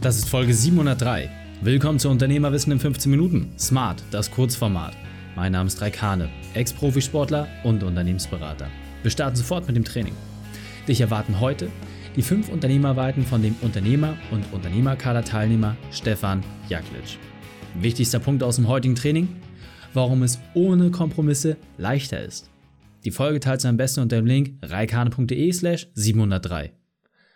Das ist Folge 703. Willkommen zu Unternehmerwissen in 15 Minuten. Smart, das Kurzformat. Mein Name ist Raikane, Ex-Profisportler und Unternehmensberater. Wir starten sofort mit dem Training. Dich erwarten heute die fünf Unternehmerweiten von dem Unternehmer- und Unternehmerkader-Teilnehmer Stefan Jaklic. Wichtigster Punkt aus dem heutigen Training: Warum es ohne Kompromisse leichter ist. Die Folge teilt am besten unter dem Link reikane.de/slash 703.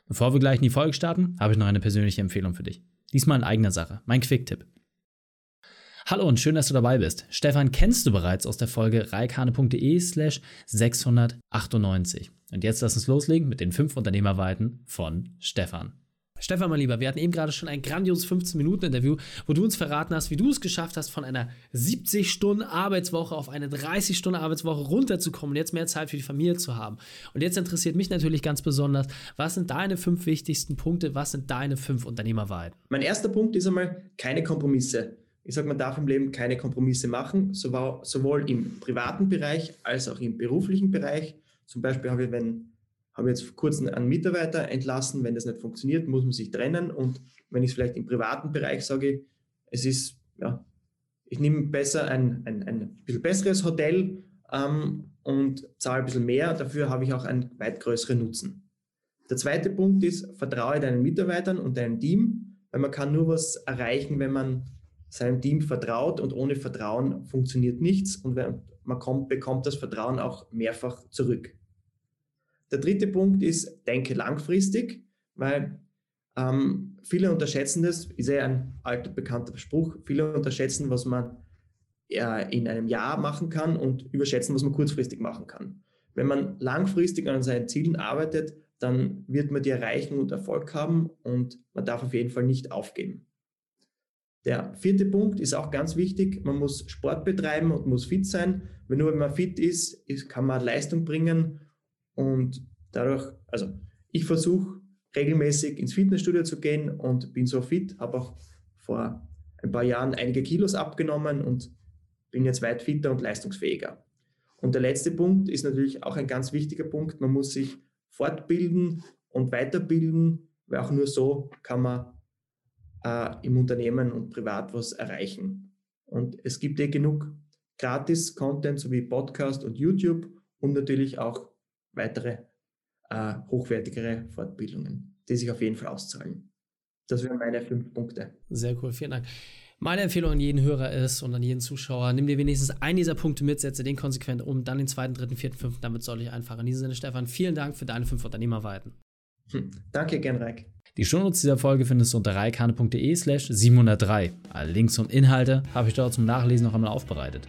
Bevor wir gleich in die Folge starten, habe ich noch eine persönliche Empfehlung für dich. Diesmal in eigener Sache, mein Quick-Tipp. Hallo und schön, dass du dabei bist. Stefan kennst du bereits aus der Folge reikane.de slash 698. Und jetzt lass uns loslegen mit den fünf Unternehmerweiten von Stefan. Stefan, mein Lieber, wir hatten eben gerade schon ein grandioses 15-Minuten-Interview, wo du uns verraten hast, wie du es geschafft hast, von einer 70-Stunden-Arbeitswoche auf eine 30-Stunden-Arbeitswoche runterzukommen und jetzt mehr Zeit für die Familie zu haben. Und jetzt interessiert mich natürlich ganz besonders, was sind deine fünf wichtigsten Punkte, was sind deine fünf Unternehmerwahrheiten? Mein erster Punkt ist einmal keine Kompromisse. Ich sage, man darf im Leben keine Kompromisse machen, sowohl im privaten Bereich als auch im beruflichen Bereich. Zum Beispiel habe ich, wenn habe jetzt kurzem einen Mitarbeiter entlassen. Wenn das nicht funktioniert, muss man sich trennen. Und wenn ich es vielleicht im privaten Bereich sage, es ist, ja, ich nehme besser ein, ein, ein bisschen besseres Hotel ähm, und zahle ein bisschen mehr. Dafür habe ich auch einen weit größeren Nutzen. Der zweite Punkt ist, vertraue deinen Mitarbeitern und deinem Team, weil man kann nur was erreichen, wenn man seinem Team vertraut und ohne Vertrauen funktioniert nichts und man kommt, bekommt das Vertrauen auch mehrfach zurück. Der dritte Punkt ist, denke langfristig, weil ähm, viele unterschätzen das, ist ja ein alter bekannter Spruch, viele unterschätzen, was man äh, in einem Jahr machen kann und überschätzen, was man kurzfristig machen kann. Wenn man langfristig an seinen Zielen arbeitet, dann wird man die erreichen und Erfolg haben und man darf auf jeden Fall nicht aufgeben. Der vierte Punkt ist auch ganz wichtig. Man muss Sport betreiben und muss fit sein. Weil nur wenn man fit ist kann man Leistung bringen und dadurch, also ich versuche regelmäßig ins Fitnessstudio zu gehen und bin so fit, habe auch vor ein paar Jahren einige Kilos abgenommen und bin jetzt weit fitter und leistungsfähiger. Und der letzte Punkt ist natürlich auch ein ganz wichtiger Punkt. Man muss sich fortbilden und weiterbilden, weil auch nur so kann man äh, im Unternehmen und privat was erreichen. Und es gibt eh genug Gratis-Content sowie Podcast und YouTube und natürlich auch weitere äh, hochwertigere Fortbildungen, die sich auf jeden Fall auszahlen. Das wären meine fünf Punkte. Sehr cool, vielen Dank. Meine Empfehlung an jeden Hörer ist und an jeden Zuschauer, nimm dir wenigstens einen dieser Punkte mit, setze den konsequent um, dann den zweiten, dritten, vierten, fünften, damit soll ich einfach. In diesem Sinne, Stefan, vielen Dank für deine fünf Unternehmerweiten. Hm, danke, gern, Reik. Die Shownotes dieser Folge findest du unter reikane.de slash 703. Alle Links und Inhalte habe ich dort zum Nachlesen noch einmal aufbereitet.